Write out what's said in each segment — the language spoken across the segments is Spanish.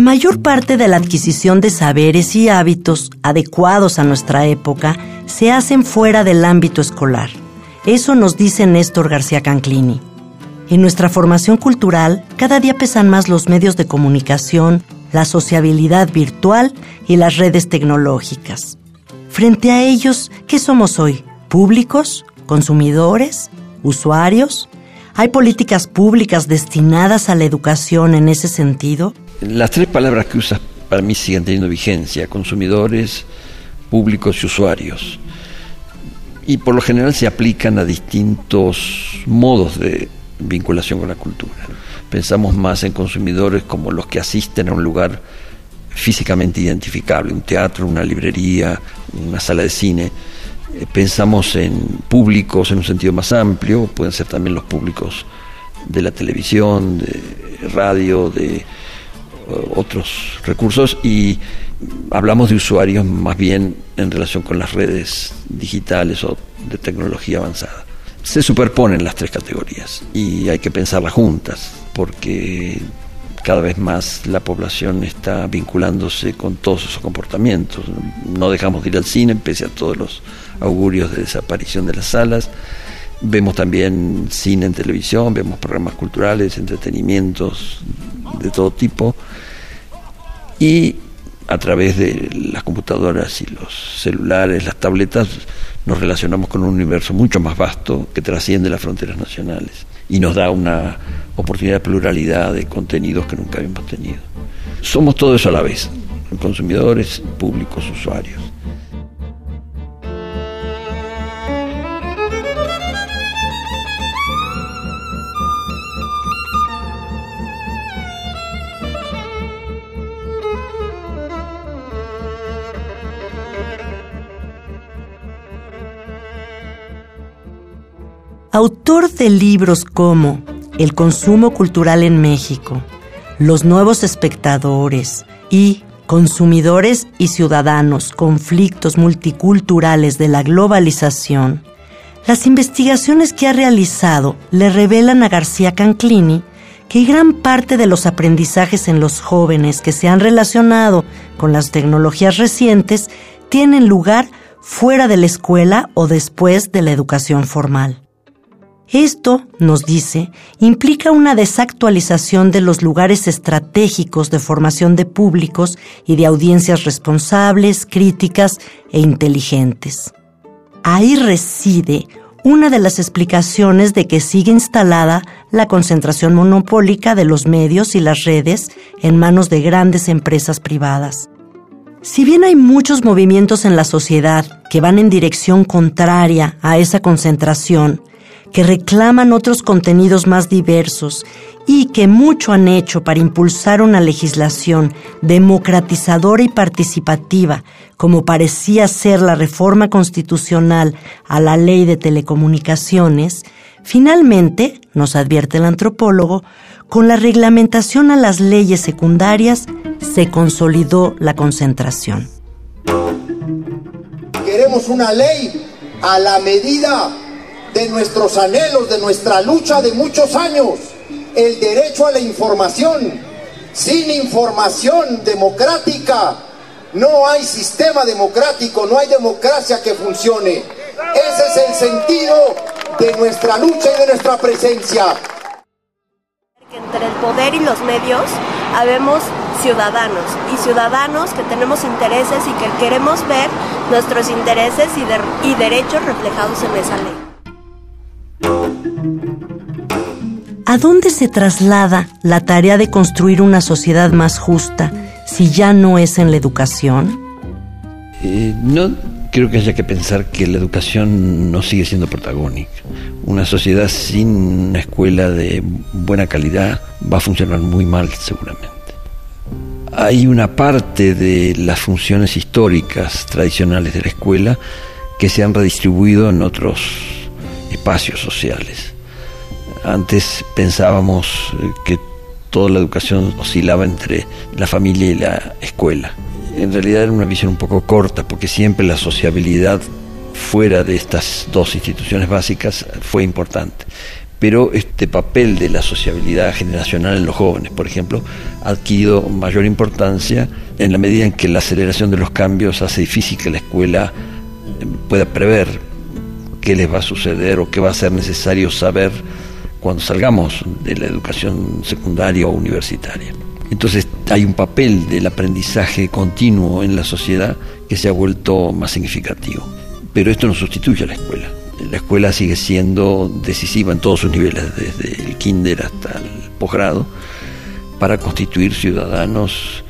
La mayor parte de la adquisición de saberes y hábitos adecuados a nuestra época se hacen fuera del ámbito escolar. Eso nos dice Néstor García Canclini. En nuestra formación cultural, cada día pesan más los medios de comunicación, la sociabilidad virtual y las redes tecnológicas. Frente a ellos, ¿qué somos hoy? ¿Públicos? ¿Consumidores? ¿Usuarios? ¿Hay políticas públicas destinadas a la educación en ese sentido? Las tres palabras que usas para mí siguen teniendo vigencia, consumidores, públicos y usuarios. Y por lo general se aplican a distintos modos de vinculación con la cultura. Pensamos más en consumidores como los que asisten a un lugar físicamente identificable, un teatro, una librería, una sala de cine. Eh, pensamos en públicos en un sentido más amplio, pueden ser también los públicos de la televisión, de radio, de otros recursos y hablamos de usuarios más bien en relación con las redes digitales o de tecnología avanzada. Se superponen las tres categorías y hay que pensarlas juntas porque cada vez más la población está vinculándose con todos esos comportamientos. No dejamos de ir al cine pese a todos los augurios de desaparición de las salas. Vemos también cine en televisión, vemos programas culturales, entretenimientos de todo tipo. Y a través de las computadoras y los celulares, las tabletas, nos relacionamos con un universo mucho más vasto que trasciende las fronteras nacionales y nos da una oportunidad de pluralidad de contenidos que nunca habíamos tenido. Somos todo eso a la vez, consumidores, públicos, usuarios. Autor de libros como El consumo cultural en México, Los nuevos espectadores y Consumidores y ciudadanos, conflictos multiculturales de la globalización, las investigaciones que ha realizado le revelan a García Canclini que gran parte de los aprendizajes en los jóvenes que se han relacionado con las tecnologías recientes tienen lugar fuera de la escuela o después de la educación formal. Esto, nos dice, implica una desactualización de los lugares estratégicos de formación de públicos y de audiencias responsables, críticas e inteligentes. Ahí reside una de las explicaciones de que sigue instalada la concentración monopólica de los medios y las redes en manos de grandes empresas privadas. Si bien hay muchos movimientos en la sociedad que van en dirección contraria a esa concentración, que reclaman otros contenidos más diversos y que mucho han hecho para impulsar una legislación democratizadora y participativa, como parecía ser la reforma constitucional a la ley de telecomunicaciones, finalmente, nos advierte el antropólogo, con la reglamentación a las leyes secundarias se consolidó la concentración. Queremos una ley a la medida de nuestros anhelos, de nuestra lucha de muchos años, el derecho a la información. Sin información democrática no hay sistema democrático, no hay democracia que funcione. Ese es el sentido de nuestra lucha y de nuestra presencia. Entre el poder y los medios habemos ciudadanos y ciudadanos que tenemos intereses y que queremos ver nuestros intereses y, derechos reflejados en esa ley. ¿A dónde se traslada la tarea de construir una sociedad más justa si ya no es en la educación? Eh, no creo que haya que pensar que la educación no sigue siendo protagónica. Una sociedad sin una escuela de buena calidad va a funcionar muy mal seguramente. Hay una parte de las funciones históricas tradicionales de la escuela que se han redistribuido en otros espacios sociales. Antes pensábamos que toda la educación oscilaba entre la familia y la escuela en realidad era una visión un poco corta, porque siempre la sociabilidad fuera de estas dos instituciones básicas fue importante. Pero este papel de la sociabilidad generacional en los jóvenes, por ejemplo, ha adquirido mayor importancia en la medida en que la aceleración de los cambios hace difícil que la escuela eh, pueda prever qué les va a suceder o qué va a ser necesario saber cuando salgamos de la educación secundaria o universitaria. Entonces hay un papel del aprendizaje continuo en la sociedad que se ha vuelto más significativo. Pero esto no sustituye a la escuela. La escuela sigue siendo decisiva en todos sus niveles, desde el kinder hasta el posgrado, para constituir ciudadanos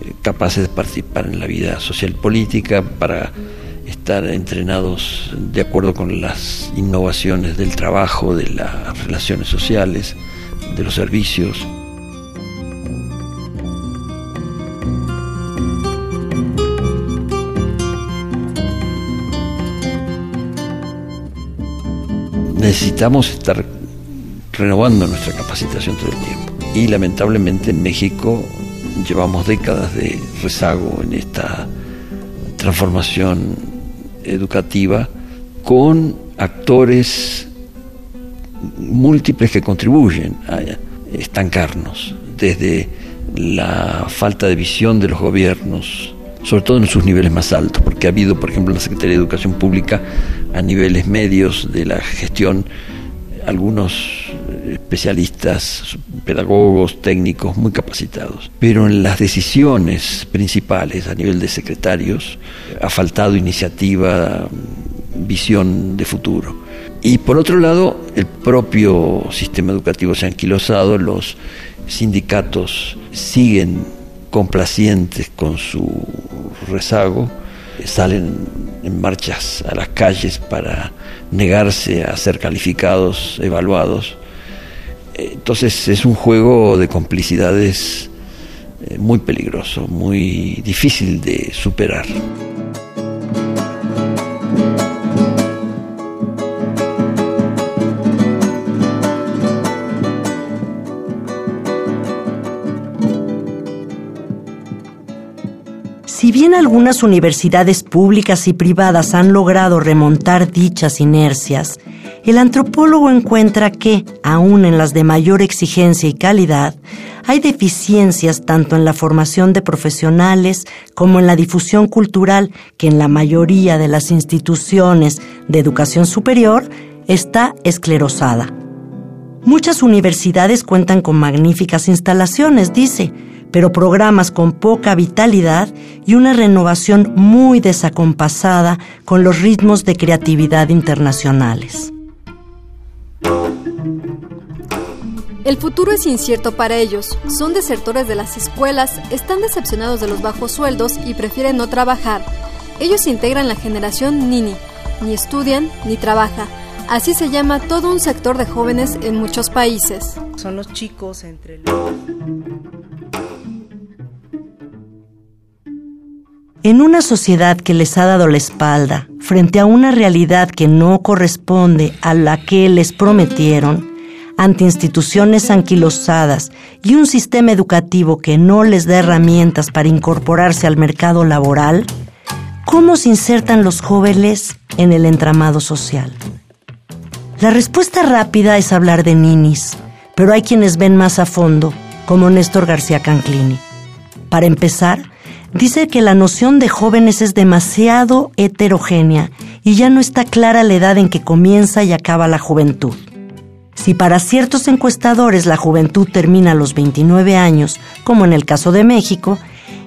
eh, capaces de participar en la vida social política, para estar entrenados de acuerdo con las innovaciones del trabajo, de las relaciones sociales, de los servicios. necesitamos estar renovando nuestra capacitación todo el tiempo. Y lamentablemente en México llevamos décadas de rezago en esta transformación educativa con actores múltiples que contribuyen a estancarnos, desde la falta de visión de los gobiernos, sobre todo en sus niveles más altos, porque ha habido, por ejemplo, en la Secretaría de Educación Pública, a niveles medios de la gestión, algunos especialistas, pedagogos, técnicos muy capacitados. Pero en las decisiones principales a nivel de secretarios ha faltado iniciativa, visión de futuro. Y por otro lado, el propio sistema educativo se ha anquilosado, los sindicatos siguen complacientes con su rezago, salen en marchas a las calles para negarse a ser calificados, evaluados. Entonces es un juego de complicidades eh, muy peligroso, muy difícil de superar. Si bien algunas universidades públicas y privadas han logrado remontar dichas inercias, el antropólogo encuentra que, aún en las de mayor exigencia y calidad, hay deficiencias tanto en la formación de profesionales como en la difusión cultural que en la mayoría de las instituciones de educación superior está esclerosada. Muchas universidades cuentan con magníficas instalaciones, dice, pero programas con poca vitalidad y una renovación muy desacompasada con los ritmos de creatividad internacionales. El futuro es incierto para ellos, son desertores de las escuelas, están decepcionados de los bajos sueldos y prefieren no trabajar. Ellos integran la generación Nini, ni estudian ni trabajan. Así se llama todo un sector de jóvenes en muchos países. Son los chicos entre En una sociedad que les ha dado la espalda frente a una realidad que no corresponde a la que les prometieron, ante instituciones anquilosadas y un sistema educativo que no les da herramientas para incorporarse al mercado laboral, ¿cómo se insertan los jóvenes en el entramado social? La respuesta rápida es hablar de ninis, pero hay quienes ven más a fondo, como Néstor García Canclini. Para empezar, dice que la noción de jóvenes es demasiado heterogénea y ya no está clara la edad en que comienza y acaba la juventud. Si para ciertos encuestadores la juventud termina a los 29 años, como en el caso de México,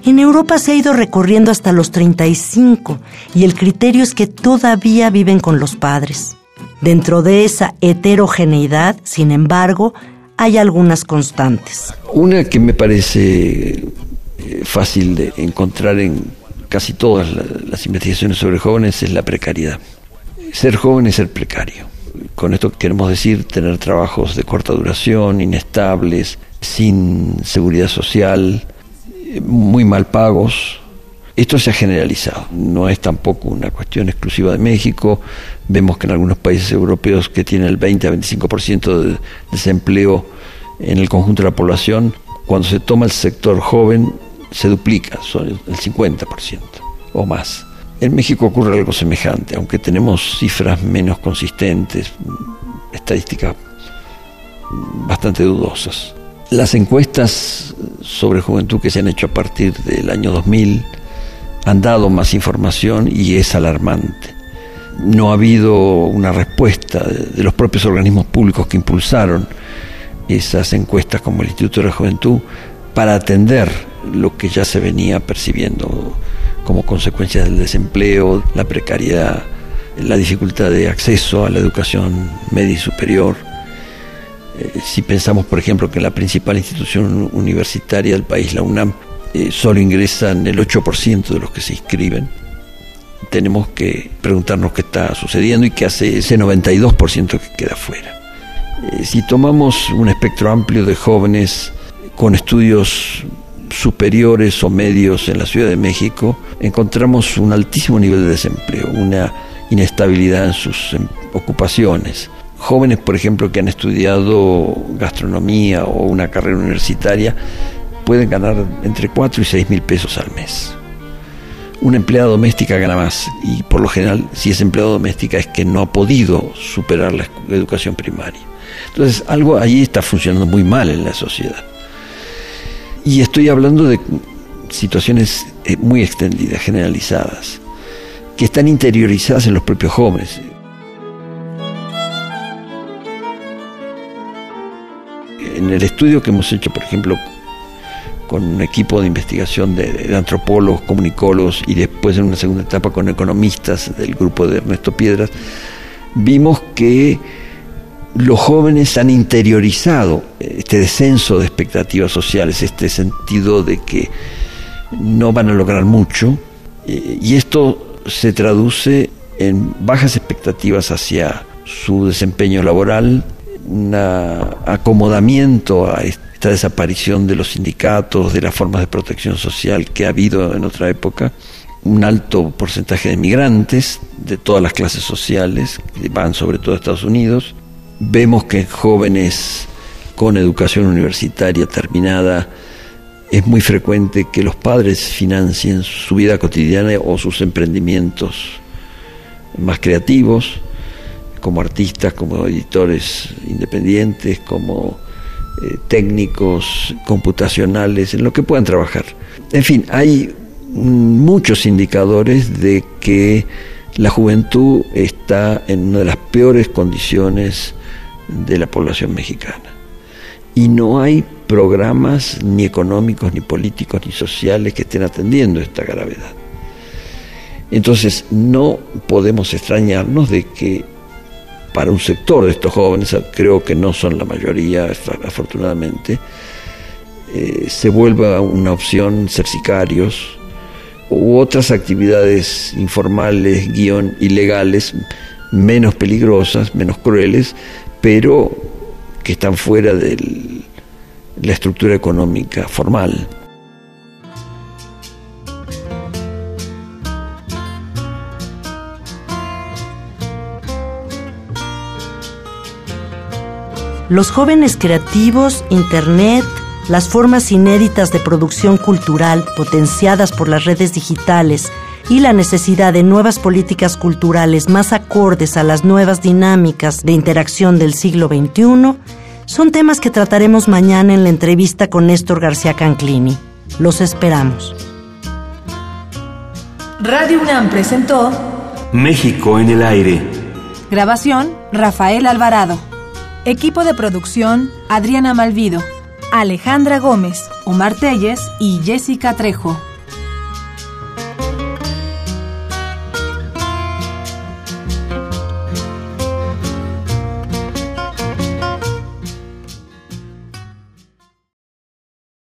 en Europa se ha ido recorriendo hasta los 35 y el criterio es que todavía viven con los padres. Dentro de esa heterogeneidad, sin embargo, hay algunas constantes. Una que me parece fácil de encontrar en casi todas las investigaciones sobre jóvenes es la precariedad. Ser joven es ser precario. Con esto queremos decir tener trabajos de corta duración, inestables, sin seguridad social, muy mal pagos. Esto se ha generalizado, no es tampoco una cuestión exclusiva de México. Vemos que en algunos países europeos que tienen el 20 a 25% de desempleo en el conjunto de la población, cuando se toma el sector joven se duplica, son el 50% o más. En México ocurre algo semejante, aunque tenemos cifras menos consistentes, estadísticas bastante dudosas. Las encuestas sobre juventud que se han hecho a partir del año 2000 han dado más información y es alarmante. No ha habido una respuesta de los propios organismos públicos que impulsaron esas encuestas como el Instituto de la Juventud para atender lo que ya se venía percibiendo como consecuencia del desempleo, la precariedad, la dificultad de acceso a la educación media y superior. Eh, si pensamos, por ejemplo, que en la principal institución universitaria del país, la UNAM, eh, solo ingresan el 8% de los que se inscriben, tenemos que preguntarnos qué está sucediendo y qué hace ese 92% que queda fuera. Eh, si tomamos un espectro amplio de jóvenes con estudios superiores o medios en la Ciudad de México, encontramos un altísimo nivel de desempleo, una inestabilidad en sus em, ocupaciones. Jóvenes, por ejemplo, que han estudiado gastronomía o una carrera universitaria, pueden ganar entre 4 y 6 mil pesos al mes. Una empleada doméstica gana más y por lo general, si es empleada doméstica, es que no ha podido superar la educación primaria. Entonces, algo allí está funcionando muy mal en la sociedad. Y estoy hablando de situaciones eh, muy extendidas, generalizadas, que están interiorizadas en los propios jóvenes. En el estudio que hemos hecho, por ejemplo, con un equipo de investigación de, antropólogos, comunicólogos y después en una segunda etapa con economistas del grupo de Ernesto Piedras, vimos que los jóvenes han interiorizado este descenso de expectativas sociales, este sentido de que no van a lograr mucho, eh, y esto se traduce en bajas expectativas hacia su desempeño laboral, un acomodamiento a esta desaparición de los sindicatos, de las formas de protección social que ha habido en otra época, un alto porcentaje de migrantes de todas las clases sociales, que van sobre todo a Estados Unidos, Vemos que jóvenes con educación universitaria terminada es muy frecuente que los padres financien su vida cotidiana o sus emprendimientos más creativos, como artistas, como editores independientes, como eh, técnicos computacionales, en lo que puedan trabajar. En fin, hay muchos indicadores de que la juventud está en una de las peores condiciones de la población mexicana. Y no hay programas ni económicos, ni políticos, ni sociales que estén atendiendo esta gravedad. Entonces no podemos extrañarnos de que para un sector de estos jóvenes, creo que no son la mayoría afortunadamente, eh, se vuelva una opción ser sicarios u otras actividades informales, guion ilegales, menos peligrosas, menos crueles, pero que están fuera de la estructura económica formal. Los jóvenes creativos, Internet, las formas inéditas de producción cultural potenciadas por las redes digitales, y la necesidad de nuevas políticas culturales más acordes a las nuevas dinámicas de interacción del siglo XXI son temas que trataremos mañana en la entrevista con Néstor García Canclini. Los esperamos. Radio UNAM presentó México en el aire. Grabación Rafael Alvarado. Equipo de producción Adriana Malvido, Alejandra Gómez, Omar Telles y Jessica Trejo.